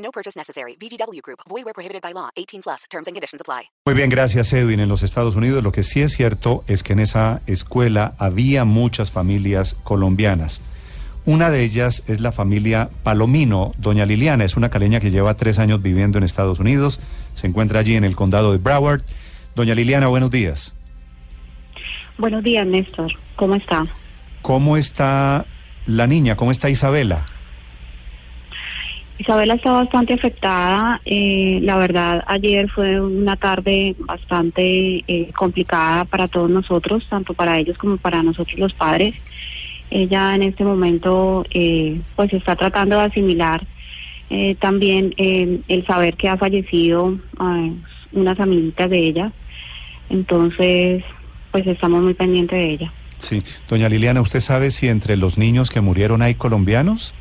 No purchase necessary. VGW Group. Void where prohibited by law. 18 plus. Terms and conditions apply. Muy bien, gracias Edwin. En los Estados Unidos lo que sí es cierto es que en esa escuela había muchas familias colombianas. Una de ellas es la familia Palomino. Doña Liliana es una caleña que lleva tres años viviendo en Estados Unidos. Se encuentra allí en el condado de Broward. Doña Liliana, buenos días. Buenos días, Néstor. ¿Cómo está? ¿Cómo está la niña? ¿Cómo está Isabela? Isabela está bastante afectada. Eh, la verdad, ayer fue una tarde bastante eh, complicada para todos nosotros, tanto para ellos como para nosotros los padres. Ella en este momento eh, pues está tratando de asimilar eh, también eh, el saber que ha fallecido unas amiguitas de ella. Entonces, pues estamos muy pendientes de ella. Sí. Doña Liliana, ¿usted sabe si entre los niños que murieron hay colombianos?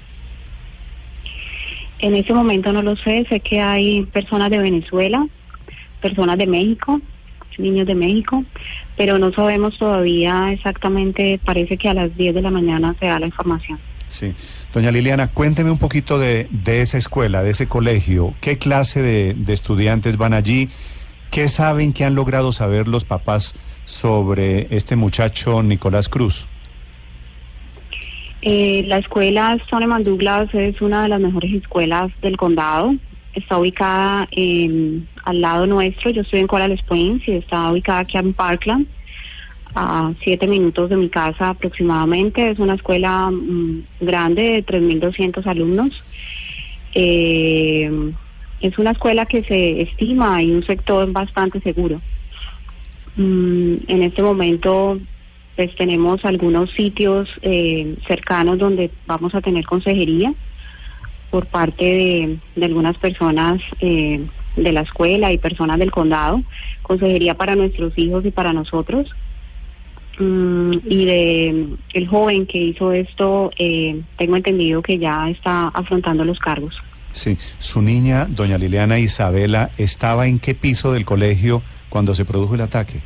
En este momento no lo sé, sé que hay personas de Venezuela, personas de México, niños de México, pero no sabemos todavía exactamente, parece que a las 10 de la mañana se da la información. Sí. Doña Liliana, cuénteme un poquito de, de esa escuela, de ese colegio. ¿Qué clase de, de estudiantes van allí? ¿Qué saben, qué han logrado saber los papás sobre este muchacho Nicolás Cruz? Eh, la escuela Stoneman Douglas es una de las mejores escuelas del condado. Está ubicada al lado nuestro. Yo estoy en Coral Springs y está ubicada aquí en Parkland, a siete minutos de mi casa aproximadamente. Es una escuela mm, grande de 3.200 alumnos. Eh, es una escuela que se estima y un sector bastante seguro. Mm, en este momento pues tenemos algunos sitios eh, cercanos donde vamos a tener consejería por parte de, algunas personas eh, de la escuela y personas del condado, consejería para nuestros hijos y para nosotros. Mm, y de el joven que hizo esto, eh, tengo entendido que ya está afrontando los cargos. Sí. Su niña, doña Liliana Isabela, ¿estaba en qué piso del colegio cuando se produjo el ataque?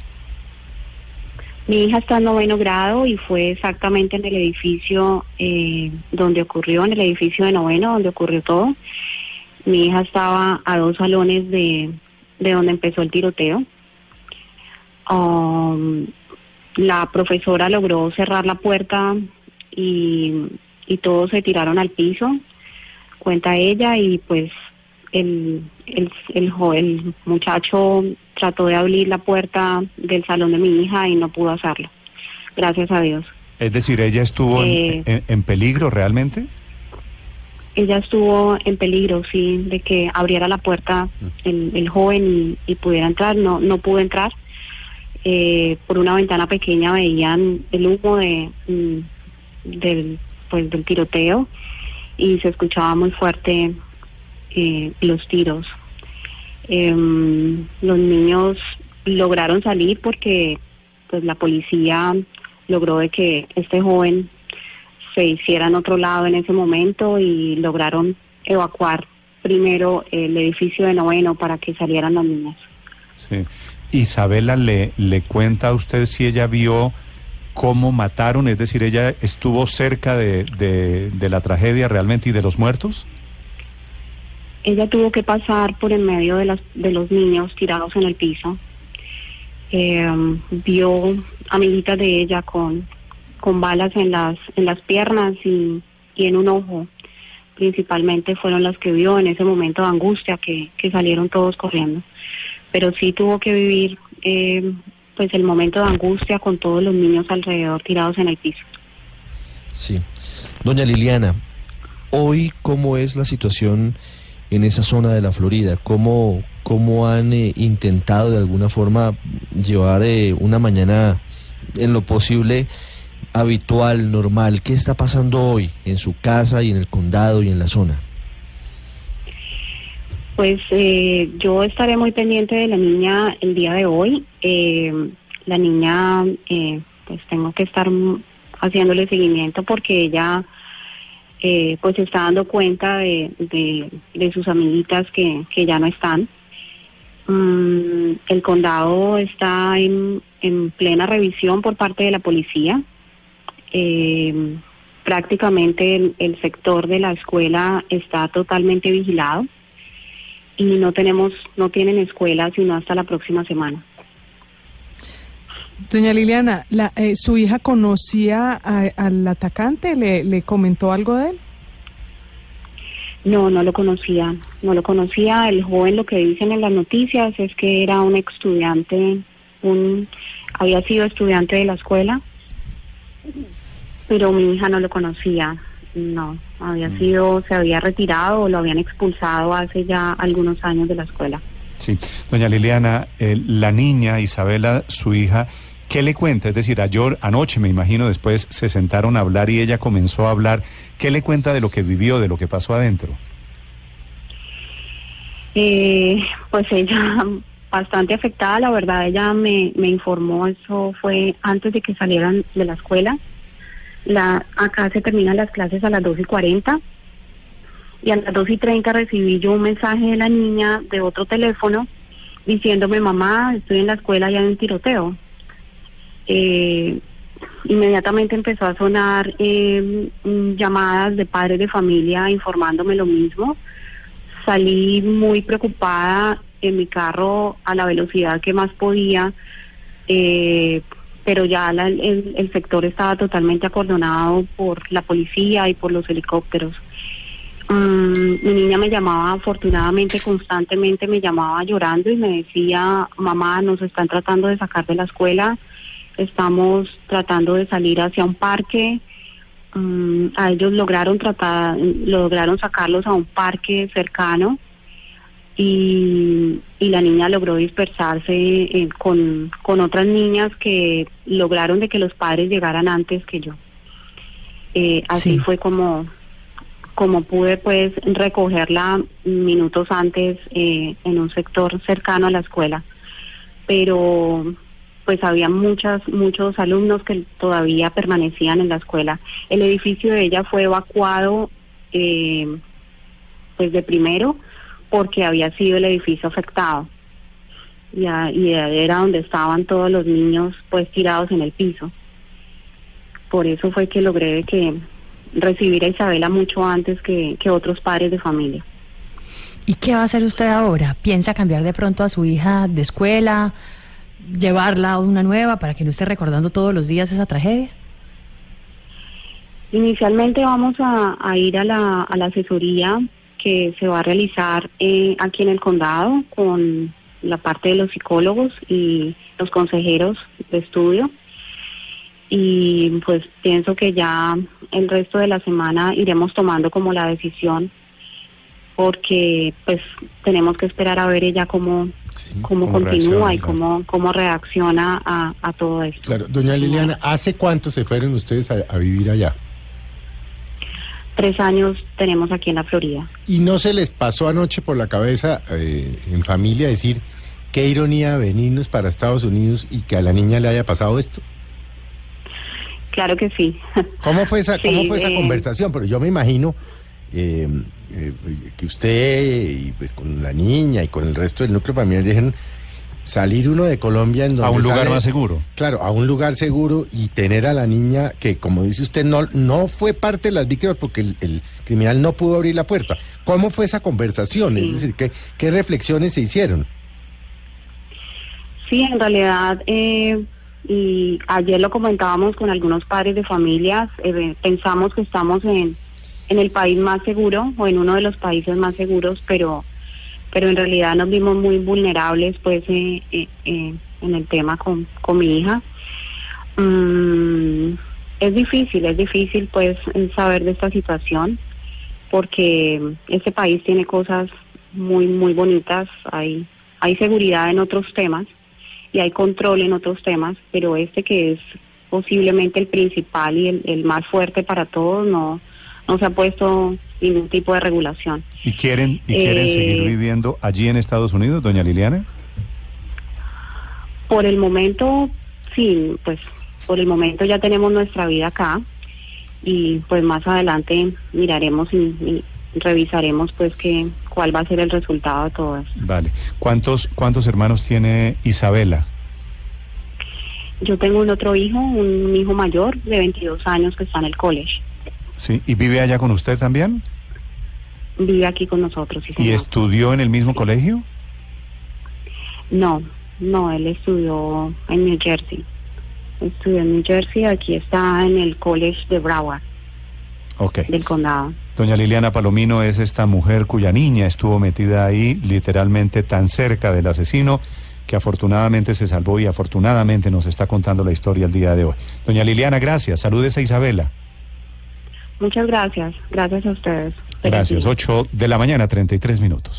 Mi hija está en noveno grado y fue exactamente en el edificio eh, donde ocurrió, en el edificio de noveno, donde ocurrió todo. Mi hija estaba a dos salones de, de donde empezó el tiroteo. Um, la profesora logró cerrar la puerta y, y todos se tiraron al piso, cuenta ella, y pues el, el, el, el muchacho trató de abrir la puerta del salón de mi hija y no pudo hacerlo. Gracias a Dios. Es decir, ¿ella estuvo en- Eh. en, en peligro realmente? Ella estuvo en peligro, sí, de que abriera la puerta el, el joven y, y pudiera entrar. No, no pudo entrar. Eh, por una ventana pequeña veían el humo de, mm, del, pues, del tiroteo y se escuchaba muy fuerte eh, los tiros. Em, los niños lograron salir porque pues la policía logró de que este joven se hiciera en otro lado en ese momento y lograron evacuar primero el edificio de noveno para que salieran las niñas. Sí. Isabela le, le cuenta a usted si ella vio cómo mataron, es decir, ella estuvo cerca de, de, de la tragedia realmente y de los muertos. Ella tuvo que pasar por en medio de, las, de los niños tirados en el piso. Eh, vio amiguitas de ella con, con balas en las, en las piernas y, y en un ojo. Principalmente fueron las que vio en ese momento de angustia que, que salieron todos corriendo. Pero sí tuvo que vivir eh, pues el momento de angustia con todos los niños alrededor tirados en el piso. Sí. Doña Liliana, hoy cómo es la situación en esa zona de la Florida? ¿Cómo, cómo han eh, intentado de alguna forma llevar eh, una mañana en lo posible habitual, normal? ¿Qué está pasando hoy en su casa y en el condado y en la zona? Pues eh, yo estaré muy pendiente de la niña el día de hoy. Eh, la niña, pues tengo que estar haciéndole seguimiento porque ella, eh, pues se está dando cuenta de, de, sus amiguitas que, que ya no están. Mm, el condado está en, en plena revisión por parte de la policía. Eh, prácticamente el, el sector de la escuela está totalmente vigilado y no tenemos, no tienen escuela sino hasta la próxima semana. Doña Liliana, la, eh, ¿su hija conocía a- al atacante? ¿Le, ¿Le comentó algo de él? No, no lo conocía, no lo conocía. El joven lo que dicen en las noticias es que era un estudiante, un había sido estudiante de la escuela, pero mi hija no lo conocía. No, había sido, se había retirado o lo habían expulsado hace ya algunos años de la escuela. Sí, doña Liliana, eh, la niña Isabela, su hija, ¿qué le cuenta? Es decir, ayer, anoche me imagino, después se sentaron a hablar y ella comenzó a hablar. ¿Qué le cuenta de lo que vivió, de lo que pasó adentro? Eh, pues ella bastante afectada, la verdad, ella me, me informó, eso fue antes de que salieran de la escuela. La, acá se terminan las clases a las 2 y 40 y a las 2 y 30 recibí yo un mensaje de la niña de otro teléfono diciéndome, mamá, estoy en la escuela y hay un tiroteo. Eh, inmediatamente empezó a sonar eh, llamadas de padres de familia informándome lo mismo salí muy preocupada en mi carro a la velocidad que más podía, eh, pero ya la- el, el sector estaba totalmente acordonado por la policía y por los helicópteros. Mm, mi niña me llamaba afortunadamente constantemente, me llamaba llorando y me decía, mamá, nos están tratando de sacar de la escuela, estamos tratando de salir hacia un parque, Mm, a ellos lograron tratar, lograron sacarlos a un parque cercano y, y la niña logró dispersarse eh, con, con otras niñas que lograron de que los padres llegaran antes que yo. Eh, así Sí. fue como, como pude pues recogerla minutos antes eh, en un sector cercano a la escuela. Pero pues había muchas, muchos alumnos que todavía permanecían en la escuela. El edificio de ella fue evacuado eh, pues primero porque había sido el edificio afectado. Y, a- era donde estaban todos los niños pues tirados en el piso. Por eso fue que logré que recibir a Isabela mucho antes que, que otros padres de familia. ¿Y qué va a hacer usted ahora? ¿Piensa cambiar de pronto a su hija de escuela, llevarla a una nueva para que no esté recordando todos los días esa tragedia? Inicialmente vamos a, ir a la, a la asesoría que se va a realizar eh, aquí en el condado con la parte de los psicólogos y los consejeros de estudio. Y pues pienso que ya el resto de la semana iremos tomando como la decisión porque pues tenemos que esperar a ver ella cómo, cómo, cómo continúa reacciona, y cómo, cómo reacciona a, a todo esto. Claro, doña Liliana, ¿hace cuánto se fueron ustedes a, a vivir allá? Tres años tenemos aquí en la Florida. ¿Y no se les pasó anoche por la cabeza eh, en familia decir qué ironía venirnos para Estados Unidos y que a la niña le haya pasado esto? Claro que sí. ¿Cómo fue esa, Sí, cómo fue esa eh, conversación? Pero yo me imagino eh, eh, que usted y pues con la niña y con el resto del núcleo familiar dijeron salir uno de Colombia en donde A un lugar sale- más seguro. Claro, a un lugar seguro y tener a la niña que, como dice usted, no, no fue parte de las víctimas porque el, el criminal no pudo abrir la puerta. ¿Cómo fue esa conversación? Sí. Es decir, ¿qué, qué reflexiones se hicieron? Sí, en realidad, eh, y ayer lo comentábamos con algunos padres de familias, eh, pensamos que estamos en, en el país más seguro o en uno de los países más seguros, pero pero en realidad nos vimos muy vulnerables pues eh, eh, eh, en el tema con, con mi hija. Mm, es difícil, es difícil pues saber de esta situación porque este país tiene cosas muy muy bonitas, hay hay seguridad en otros temas y hay control en otros temas, pero este que es posiblemente el principal y el, el más fuerte para todos no no se ha puesto ningún tipo de regulación. ¿Y quieren, y quieren Eh, seguir viviendo allí en Estados Unidos, doña Liliana? Por el momento, sí, pues por el momento ya tenemos nuestra vida acá y pues más adelante miraremos y, y revisaremos pues que cuál va a ser el resultado de todo eso. Vale. ¿Cuántos, cuántos hermanos tiene Isabela? Yo tengo un otro hijo, un hijo mayor de 22 años que está en el college. Sí. ¿Y vive allá con usted también? Vive aquí con nosotros. sí, ¿Y señor. estudió en el mismo colegio? No, no, él estudió en New Jersey. Estudió en New Jersey, aquí está en el college de Broward, Ok. del condado. Doña Liliana Palomino es esta mujer cuya niña estuvo metida ahí literalmente tan cerca del asesino que afortunadamente se salvó y afortunadamente nos está contando la historia el día de hoy. Doña Liliana, gracias. Saludes a Isabela. Muchas gracias, gracias a ustedes. Gracias. día. 8 de la mañana, 33 minutos.